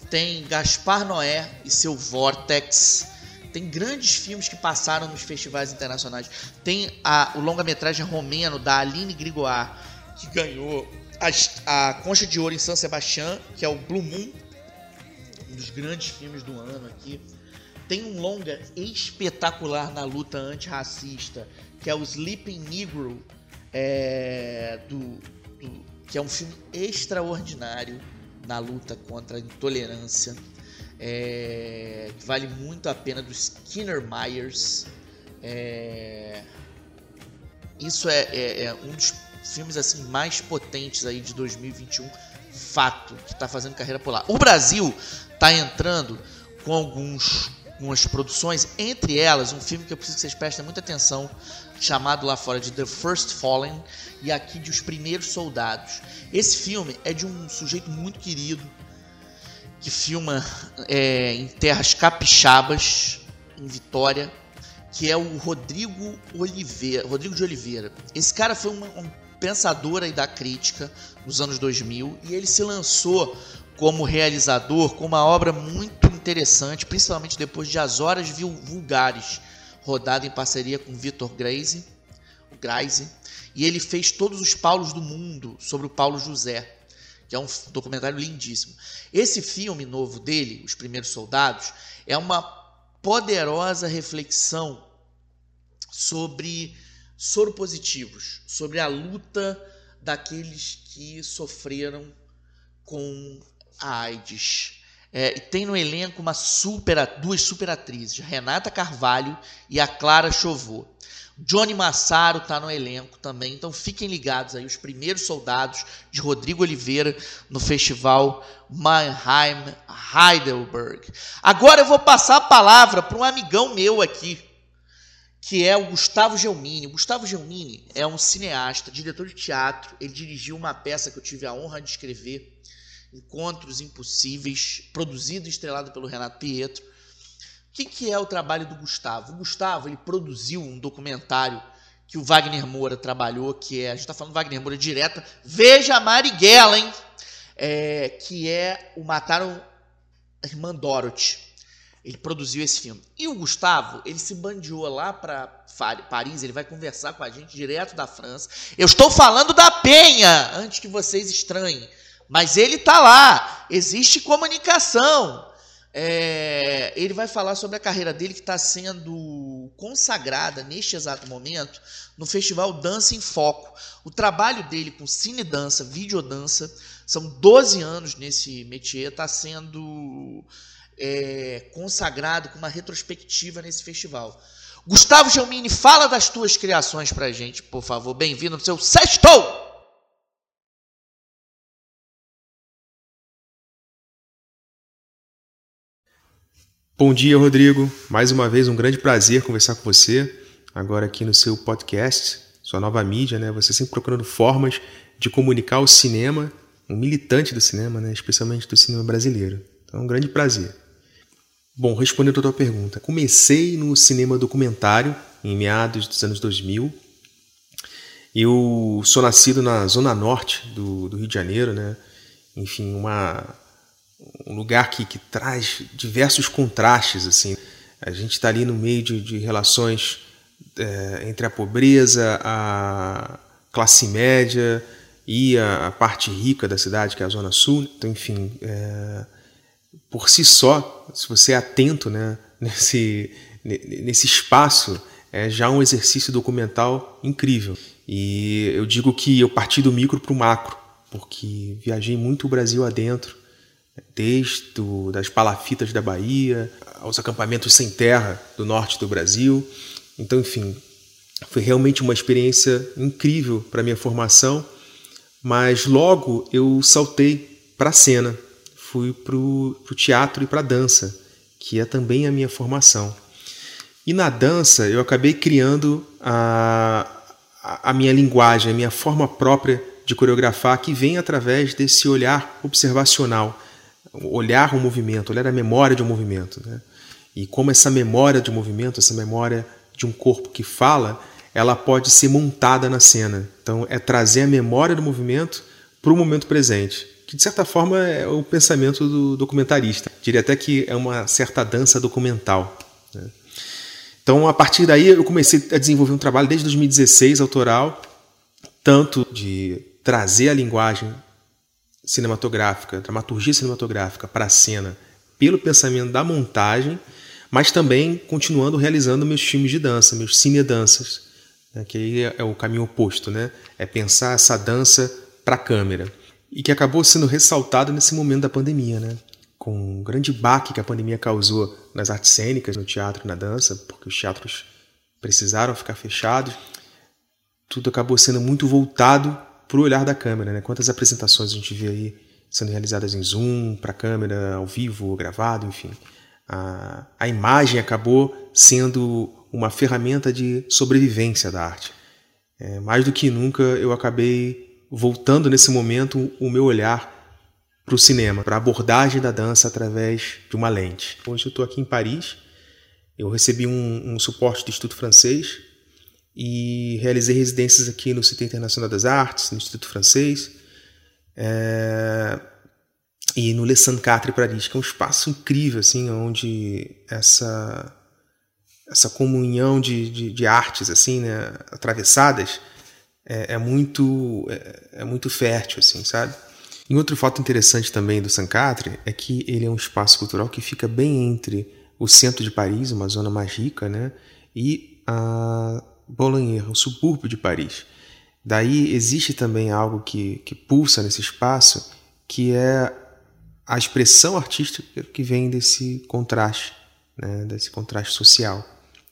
tem Gaspar Noé e seu Vortex, tem grandes filmes que passaram nos festivais internacionais. Tem a- o longa-metragem romeno da Aline Grigoire, que ganhou as- a, Concha de Ouro em San Sebastián, que é o Blue Moon, um dos grandes filmes do ano aqui. Tem um longa espetacular na luta antirracista, que é o Sleeping Negro, é, do, do- que é um filme extraordinário na luta contra a intolerância. É, que vale muito a pena, do Skinner Myers. É, isso é, é- é um dos filmes assim mais potentes aí de 2021, fato, que está fazendo carreira por lá. O Brasil está entrando com alguns, algumas produções, entre elas um filme que eu preciso que vocês prestem muita atenção, chamado lá fora de The First Fallen e aqui de Os Primeiros Soldados. Esse filme é de um sujeito muito querido que filma é, em terras capixabas, em Vitória, que é o Rodrigo Oliveira, Rodrigo de Oliveira. Esse cara foi uma- um pensador aí da crítica nos anos 2000 e ele se lançou como realizador com uma obra muito interessante, principalmente depois de As Horas Vulgares, rodada em parceria com Vitor Grace, o Grace, e ele fez todos os Paulos do mundo sobre o Paulo José, que é um documentário lindíssimo. Esse filme novo dele, Os Primeiros Soldados, é uma poderosa reflexão sobre soropositivos, sobre a luta daqueles que sofreram com a AIDS. É, e tem no elenco uma super, duas Renata Carvalho e a Clara Chauveau. Johnny Massaro está no elenco também, então fiquem ligados aí, os primeiros soldados de Rodrigo Oliveira no festival Mannheim Heidelberg. Agora eu vou passar a palavra para um amigão meu aqui, que é o Gustavo Gelmini. O Gustavo Gelmini é um cineasta, diretor de teatro. Ele dirigiu uma peça que eu tive a honra de escrever, Encontros Impossíveis, produzido e estrelado pelo Renato Pietro. Que, que é o trabalho do Gustavo? O Gustavo ele produziu um documentário que o Wagner Moura trabalhou, que é. A gente está falando Wagner Moura direta. Veja a Marighella, hein? É, que é o Mataram a Irmã Dorothy. Ele produziu esse filme. E o Gustavo, ele se bandiou lá para Paris, ele vai conversar com a gente direto da França. Eu estou falando da Penha, antes que vocês estranhem. Mas ele tá lá, existe comunicação. É, ele vai falar sobre a carreira dele que está sendo consagrada neste exato momento no festival Dança em Foco. O trabalho dele com cine dança, videodança, são 12 anos nesse métier, está sendo é, consagrado com uma retrospectiva nesse festival. Gustavo Gelmini, fala das tuas criações pra gente, por favor. Bem-vindo no seu sextou! Bom dia, Rodrigo. Mais uma vez, um grande prazer conversar com você, agora aqui no seu podcast, sua nova mídia, né? Você sempre procurando formas de comunicar o cinema, um militante do cinema, né? Especialmente do cinema brasileiro. Então, é um grande prazer. Bom, respondendo a tua pergunta, comecei no cinema documentário em meados dos anos 2000. Eu sou nascido na zona norte do, do Rio de Janeiro, né? Enfim, uma um lugar que, que traz diversos contrastes assim. A gente está ali no meio de, de relações é, entre a pobreza a classe média e a, a, parte rica da cidade que é a zona sul. Então enfim é, por si só se você é atento né nesse nesse espaço é já um exercício documental incrível. E eu digo que eu parti do micro para o macro porque viajei muito o Brasil adentro desde das palafitas da Bahia aos acampamentos sem terra do norte do Brasil. Então, enfim, foi realmente uma experiência incrível para minha formação, mas logo eu saltei para a cena, fui para o teatro e para a dança, que é também a minha formação. E na dança eu acabei criando a, a minha linguagem, a minha forma própria de coreografar, que vem através desse olhar observacional olhar o movimento, olhar a memória de um movimento. Né? E como essa memória de um movimento, essa memória de um corpo que fala, ela pode ser montada na cena. Então, é trazer a memória do movimento para o momento presente, que de certa forma é o pensamento do documentarista. Diria até que é uma certa dança documental. Né? Então, a partir daí, eu comecei a desenvolver um trabalho desde 2016 autoral, tanto de trazer a linguagem cinematográfica, dramaturgia cinematográfica para a cena pelo pensamento da montagem, mas também continuando realizando meus filmes de dança, meus cinedanças, né, que aí é, é o caminho oposto, né? É pensar essa dança para a câmera e que acabou sendo ressaltado nesse momento da pandemia, né? Com um grande baque que a pandemia causou nas artes cênicas, no teatro e na dança, porque os teatros precisaram ficar fechados, tudo acabou sendo muito voltado para o olhar da câmera. Né? Quantas apresentações a gente vê aí sendo realizadas em Zoom, para câmera, ao vivo, gravado, enfim. A, a imagem acabou sendo uma ferramenta de sobrevivência da arte. É, mais do que nunca, eu acabei voltando nesse momento o meu olhar para o cinema, para a abordagem da dança através de uma lente. Hoje eu estou aqui em Paris, eu recebi um, um suporte do Instituto Francês e realizei residências aqui no Cité Internacional das Artes, no Instituto Francês, é, e no Le Saint-Quatre Paris, que é um espaço incrível, assim, onde essa essa comunhão de, de, de artes assim, né, atravessadas é, é muito é, é, muito fértil, assim, sabe? E outro fato interessante também do Saint-Quatre é que ele é um espaço cultural que fica bem entre o centro de Paris, uma zona mais rica, né, e a Bolonheur, o subúrbio de Paris. Daí existe também algo que, que pulsa nesse espaço, que é a expressão artística que vem desse contraste, né, desse contraste social.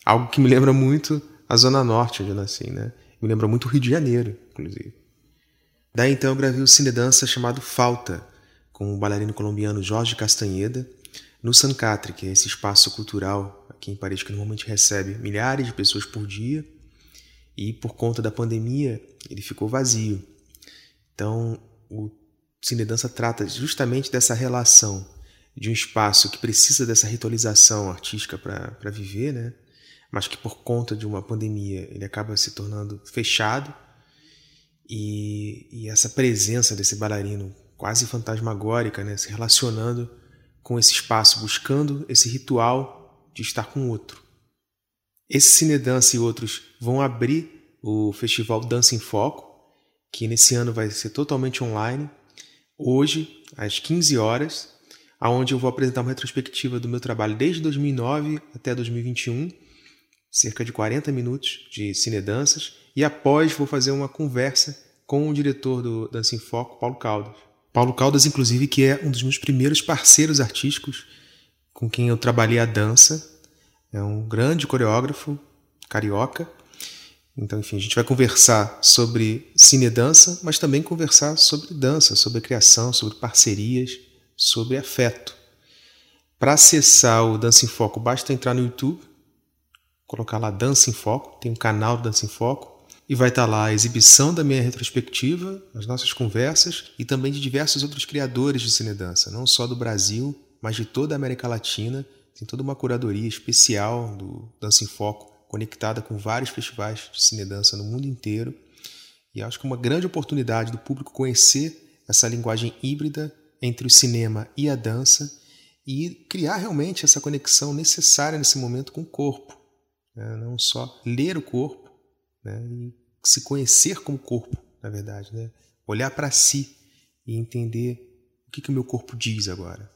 Algo que me lembra muito a Zona Norte, onde eu nasci, né? Me lembra muito o Rio de Janeiro, inclusive. Daí então eu gravei o cine dança chamado Falta, com o bailarino colombiano Jorge Castanheda, no Sancatre, que é esse espaço cultural aqui em Paris que normalmente recebe milhares de pessoas por dia e por conta da pandemia ele ficou vazio. Então, o Cine Dança trata justamente dessa relação de um espaço que precisa dessa ritualização artística para viver, né? mas que por conta de uma pandemia ele acaba se tornando fechado e, e essa presença desse bailarino quase fantasmagórica, né? se relacionando com esse espaço, buscando esse ritual de estar com o outro. Esse Cinedança e outros vão abrir o festival Dança em Foco, que nesse ano vai ser totalmente online, hoje, às 15 horas, aonde eu vou apresentar uma retrospectiva do meu trabalho desde 2009 até 2021, cerca de 40 minutos de cinedanças, e após vou fazer uma conversa com o diretor do Dança em Foco, Paulo Caldas. Paulo Caldas, inclusive, que é um dos meus primeiros parceiros artísticos com quem eu trabalhei a dança é um grande coreógrafo, carioca. Então, enfim, a gente vai conversar sobre cine dança, mas também conversar sobre dança, sobre criação, sobre parcerias, sobre afeto. Para acessar o Dança em Foco, basta entrar no YouTube, colocar lá Dança em Foco, tem um canal Dança em Foco, e vai estar lá a exibição da minha retrospectiva, as nossas conversas e também de diversos outros criadores de cinedança, não só do Brasil, mas de toda a América Latina. Tem toda uma curadoria especial do Dança em Foco, conectada com vários festivais de cinedança no mundo inteiro. E acho que é uma grande oportunidade do público conhecer essa linguagem híbrida entre o cinema e a dança e criar realmente essa conexão necessária nesse momento com o corpo. né? Não só ler o corpo, né? e se conhecer como corpo, na verdade, né? olhar para si e entender o que, que o meu corpo diz agora.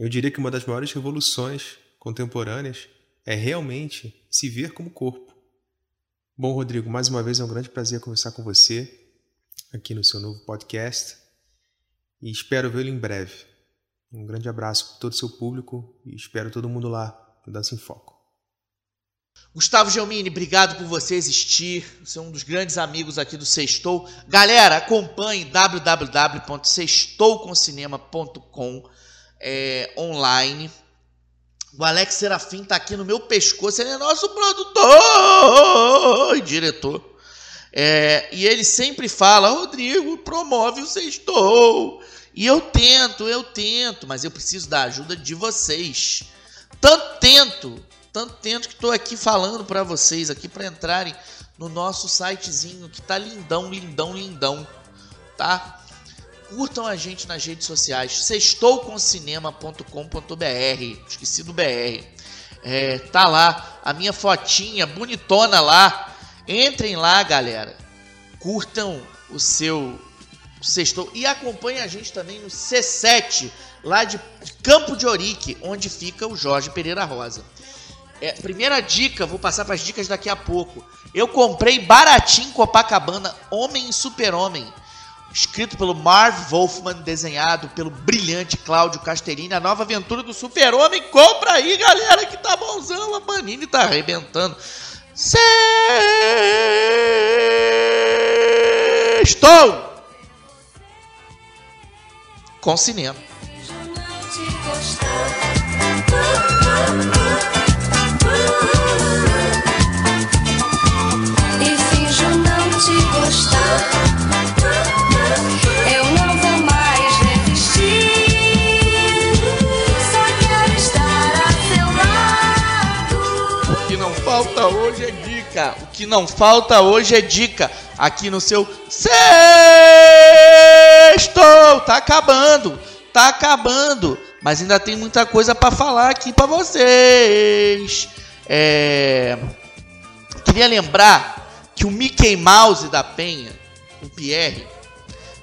Eu diria que uma das maiores revoluções contemporâneas é realmente se ver como corpo. Bom, Rodrigo, mais uma vez é um grande prazer conversar com você aqui no seu novo podcast e espero vê-lo em breve. Um grande abraço para todo o seu público e espero todo mundo lá no Dança em Foco. Gustavo Gelmini, obrigado por você existir. Você é um dos grandes amigos aqui do Sextou. Galera, acompanhe www.sextouconcinema.com é, online. O Alex Serafim tá aqui no meu pescoço, ele é nosso produtor e diretor. É, e ele sempre fala, Rodrigo, promove o Sextou. E eu tento, eu tento, mas eu preciso da ajuda de vocês. Tanto tento, tanto tento que estou aqui falando para vocês aqui para entrarem no nosso sitezinho que tá lindão, lindão, lindão, tá? Curtam a gente nas redes sociais, sextouconcinema.com.br, esqueci do BR. É, tá lá a minha fotinha bonitona lá. Entrem lá, galera. Curtam o seu Sextou e acompanhem a gente também no C7, lá de Campo de Orique, onde fica o Jorge Pereira Rosa. É, primeira dica, vou passar para as dicas daqui a pouco. Eu comprei baratinho Copacabana Homem e Super-Homem, escrito pelo Marv Wolfman, desenhado pelo brilhante Cláudio Castellini, a nova aventura do Super-Homem. Compra aí, galera, que tá bonzão, a Panini tá arrebentando. Sextou! Com cinema. E te gostar. Dica. O que não falta hoje é dica. Aqui no seu Sextou! Tá acabando. Tá acabando. Mas ainda tem muita coisa pra falar aqui pra vocês. É... Queria lembrar que o Mickey Mouse da Penha, o Pierre,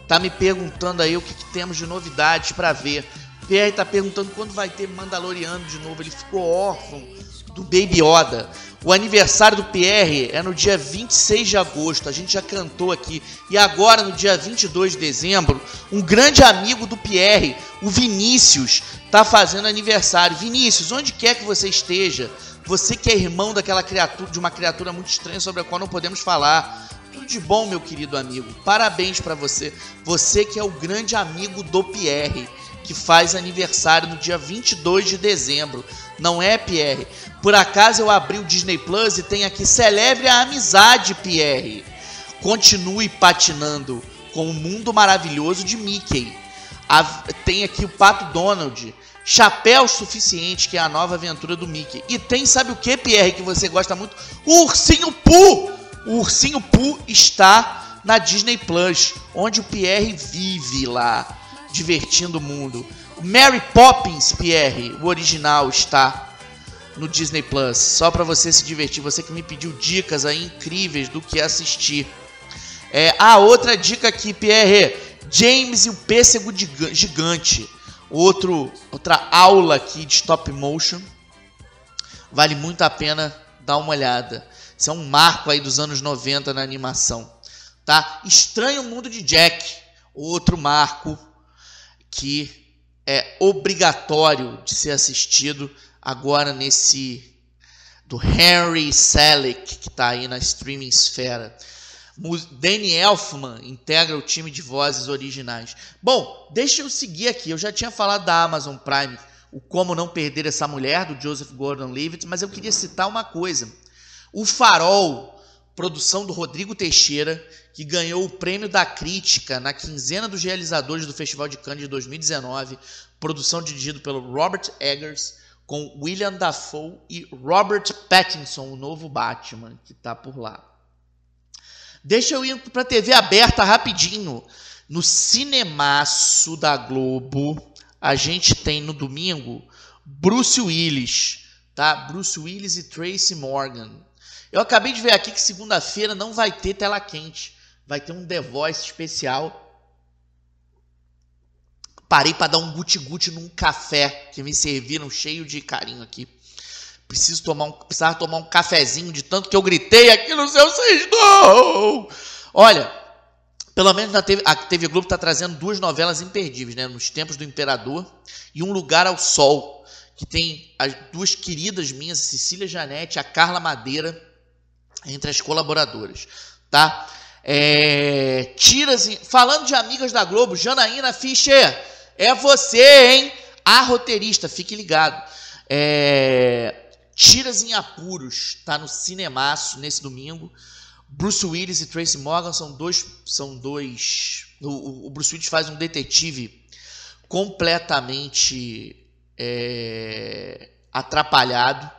tá me perguntando aí o que, que temos de novidades pra ver. Pierre tá perguntando quando vai ter Mandaloriano de novo. Ele ficou órfão do Baby Yoda. O aniversário do Pierre é no dia 26 de agosto, a gente já cantou aqui. E agora, no dia 22 de dezembro, um grande amigo do Pierre, o Vinícius, tá fazendo aniversário. Vinícius, onde quer que você esteja, você que é irmão daquela criatura, de uma criatura muito estranha sobre a qual não podemos falar. Tudo de bom, meu querido amigo. Parabéns para você. Você que é o grande amigo do Pierre, que faz aniversário no dia 22 de dezembro. Não é, Pierre? Por acaso eu abri o Disney Plus e tem aqui Celebre a Amizade, Pierre. Continue patinando com o mundo maravilhoso de Mickey. A- tem aqui o Pato Donald. Chapéu Suficiente, que é a nova aventura do Mickey. E tem, sabe o que, Pierre, que você gosta muito? O Ursinho Pooh! O Ursinho Pooh está na Disney Plus, onde o Pierre vive lá, divertindo o mundo. Mary Poppins, Pierre, o original, está no Disney Plus, só para você se divertir. Você que me pediu dicas aí incríveis do que assistir. É, ah, outra dica aqui, Pierre. James e o pêssego giga- gigante. Outro, outra aula aqui de stop motion. Vale muito a pena dar uma olhada. Isso é um marco aí dos anos 90 na animação. Tá? Estranho Mundo de Jack. Outro marco que é obrigatório de ser assistido agora nesse do Henry Selick, que está aí na streaming esfera. Danny Elfman integra o time de vozes originais. Bom, deixa eu seguir aqui. Eu já tinha falado da Amazon Prime, o Como Não Perder Essa Mulher, do Joseph Gordon-Levitt, mas eu queria citar uma coisa. O Farol, produção do Rodrigo Teixeira, que ganhou o prêmio da crítica na quinzena dos realizadores do Festival de Cannes de 2019, produção dirigido pelo Robert Eggers, com William Dafoe e Robert Pattinson, o novo Batman, que está por lá. Deixa eu ir para a TV aberta rapidinho. No Cinemaço da Globo, a gente tem no domingo Bruce Willis, tá? Bruce Willis e Tracy Morgan. Eu acabei de ver aqui que segunda-feira não vai ter tela quente, vai ter um The Voice especial. Parei para dar um guti-guti num café que me serviram cheio de carinho aqui. Preciso tomar um, precisava tomar um cafezinho de tanto que eu gritei aqui no seu sextou. Olha, pelo menos na TV, a TV Globo está trazendo duas novelas imperdíveis, né? Nos Tempos do Imperador e Um Lugar ao Sol, que tem as duas queridas minhas, Cecília Janete e a Carla Madeira, entre as colaboradoras, tá? É, tiras, falando de amigas da Globo, Janaína Fischer, é você, hein? A roteirista, fique ligado. É, Tiras em Apuros, tá no Cinemaço nesse domingo. Bruce Willis e Tracy Morgan são dois. São dois. O, o Bruce Willis faz um detetive completamente é, atrapalhado,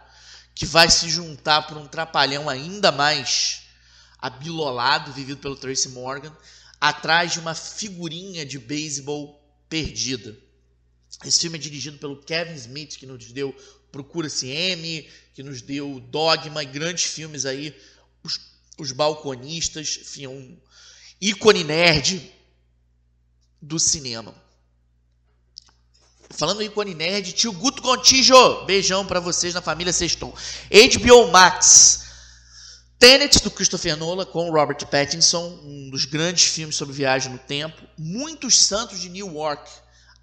que vai se juntar para um trapalhão ainda mais abilolado, vivido pelo Tracy Morgan, atrás de uma figurinha de beisebol perdida. Esse filme é dirigido pelo Kevin Smith, que nos deu Procura-se M, que nos deu Dogma e grandes filmes aí, Os, os Balconistas, enfim, é um ícone nerd do cinema. Falando em ícone nerd, tio Guto Gontijo, beijão pra vocês na família Sexton. HBO Max, Tenet do Christopher Nolan com Robert Pattinson, um dos grandes filmes sobre viagem no tempo. Muitos Santos de Newark,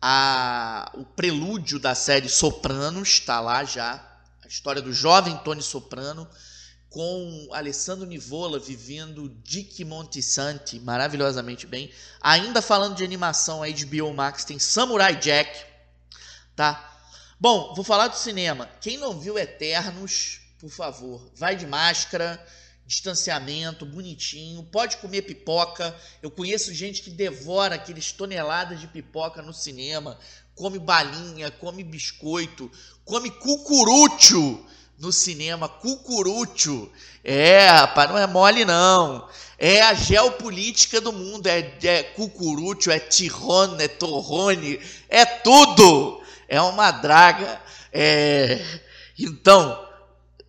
a, o prelúdio da série Sopranos, está lá já. A história do jovem Tony Soprano, com Alessandro Nivola vivendo Dick Montisanti maravilhosamente bem. Ainda falando de animação, a HBO Max tem Samurai Jack, tá? Bom, vou falar do cinema. Quem não viu Eternos, por favor, vai de máscara, distanciamento, bonitinho, pode comer pipoca. Eu conheço gente que devora aqueles toneladas de pipoca no cinema, come balinha, come biscoito, come cucurucho no cinema, cucurucho. É, rapaz, não é mole não. É a geopolítica do mundo, é, é cucurucho, é tirone, é torrone, é tudo. É uma draga. É... Então,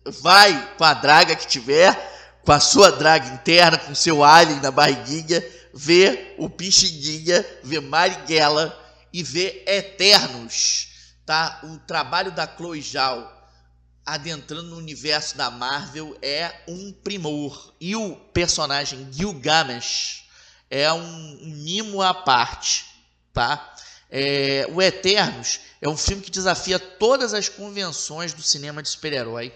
vai com a draga que tiver, com a sua draga interna, com seu alien na barriguinha, vê o Pixinguinha, vê Marighella e vê Eternos, tá? O trabalho da Chloe Zhao adentrando no universo da Marvel é um primor. E o personagem Gilgamesh é um, mimo à parte, tá? É, o Eternos é um filme que desafia todas as convenções do cinema de super-herói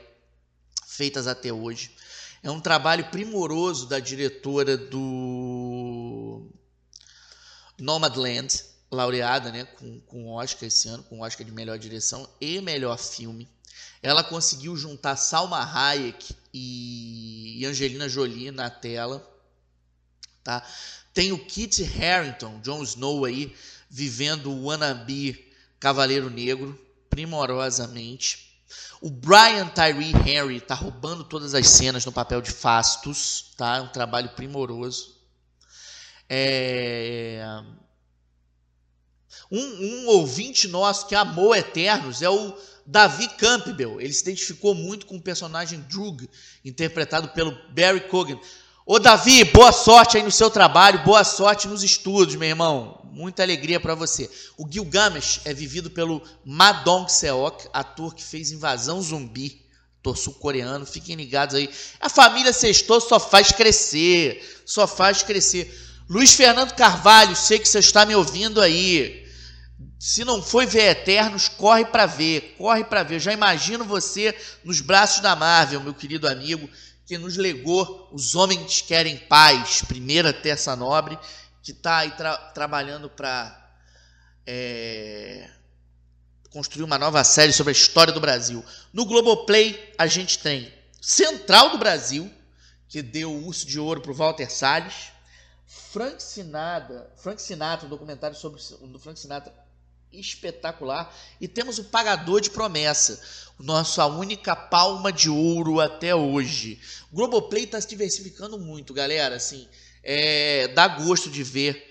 feitas até hoje. É um trabalho primoroso da diretora do Nomadland, laureada né, com, com Oscar esse ano, com Oscar de melhor direção e melhor filme. Ela conseguiu juntar Salma Hayek e Angelina Jolie na tela. Tá? Tem o Kit Harington, Jon Snow aí, vivendo o wannabe Cavaleiro Negro, primorosamente. O Brian Tyree Henry tá roubando todas as cenas no papel de Fastos, tá? É um trabalho primoroso. É... Um, um ouvinte nosso que amou Eternos é o Davi Campbell. Ele se identificou muito com o personagem Drug, interpretado pelo Barry Cogan. Ô Davi, boa sorte aí no seu trabalho, boa sorte nos estudos, meu irmão. Muita alegria para você. O Gilgamesh é vivido pelo Ma Dong-seok, ator que fez Invasão Zumbi, ator sul-coreano. Fiquem ligados aí. A família Sextou só faz crescer, só faz crescer. Luiz Fernando Carvalho, sei que você está me ouvindo aí. Se não foi ver Eternos, corre pra ver, corre pra ver. Já imagino você nos braços da Marvel, meu querido amigo, que nos legou Os Homens Querem Paz, primeira terça nobre, que tá aí tra- trabalhando pra é, construir uma nova série sobre a história do Brasil. No Globoplay, a gente tem Central do Brasil, que deu o Urso de Ouro pro Walter Salles. Frank Sinatra, Frank Sinatra, um documentário sobre o Frank Sinatra espetacular. E temos o Pagador de Promessa, nossa única palma de ouro até hoje. O Globoplay está se diversificando muito, galera. Assim, é, dá gosto de ver.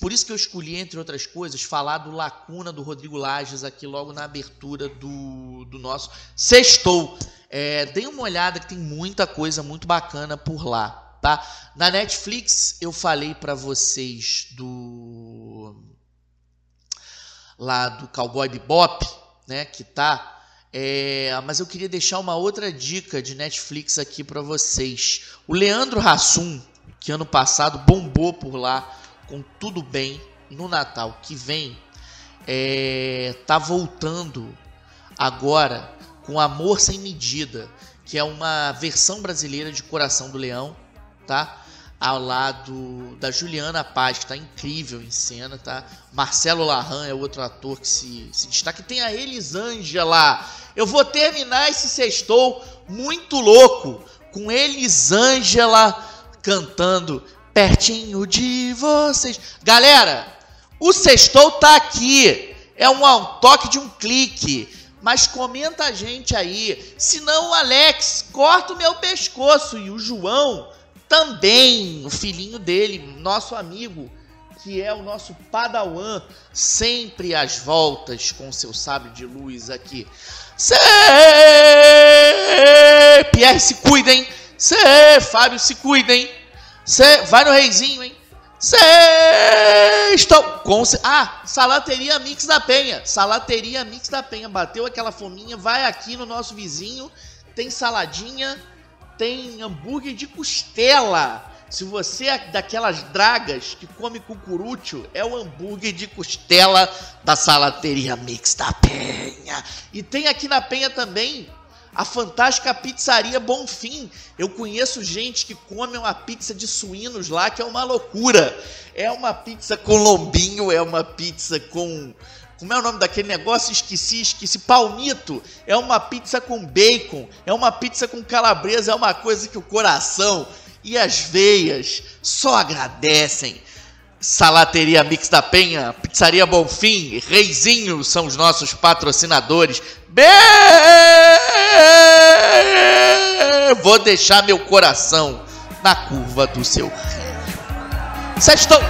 Por isso que eu escolhi, entre outras coisas, falar do Lacuna do Rodrigo Lages aqui logo na abertura do, do nosso Sextou. É, deem uma olhada que tem muita coisa muito bacana por lá, tá? Na Netflix eu falei pra vocês do lá do Cowboy Bebop, né, que tá é, mas eu queria deixar uma outra dica de Netflix aqui pra vocês. O Leandro Hassum, que ano passado bombou por lá com Tudo Bem no Natal que vem, é, tá voltando agora com Amor Sem Medida, que é uma versão brasileira de Coração do Leão, tá? Ao lado da Juliana Paz, que tá incrível em cena, tá? Marcelo Larran é outro ator que se, se destaca. E tem a Elisângela. Eu vou terminar esse sextou muito louco com Elisângela cantando pertinho de vocês. Galera, o sextou tá aqui. É um, um toque de um clique. Mas comenta a gente aí. Senão o Alex corta o meu pescoço. E o João também. O filhinho dele, nosso amigo, que é o nosso padawan. Sempre às voltas com seu sábio de luz aqui. Cê... Pierre, se cuida, hein? Cê... Fábio, se cuida, hein? Cê... Vai no reizinho, hein? Sextou com Ah, Salateria Mix da Penha. Salateria Mix da Penha. Bateu aquela fominha, vai aqui no nosso vizinho. Tem saladinha, tem hambúrguer de costela. Se você é daquelas dragas que come cucurucho, é o hambúrguer de costela da Salateria Mix da Penha. E tem aqui na Penha também a fantástica pizzaria Bonfim. Eu conheço gente que come uma pizza de suínos lá, que é uma loucura. É uma pizza com lombinho, é uma pizza com. Como é o nome daquele negócio? Esqueci, esqueci. Palmito. É uma pizza com bacon. É uma pizza com calabresa. É uma coisa que o coração e as veias só agradecem. Salateria Mix da Penha, Pizzaria Bonfim, Reizinho são os nossos patrocinadores. Be... Vou deixar meu coração na curva do seu. Sextou!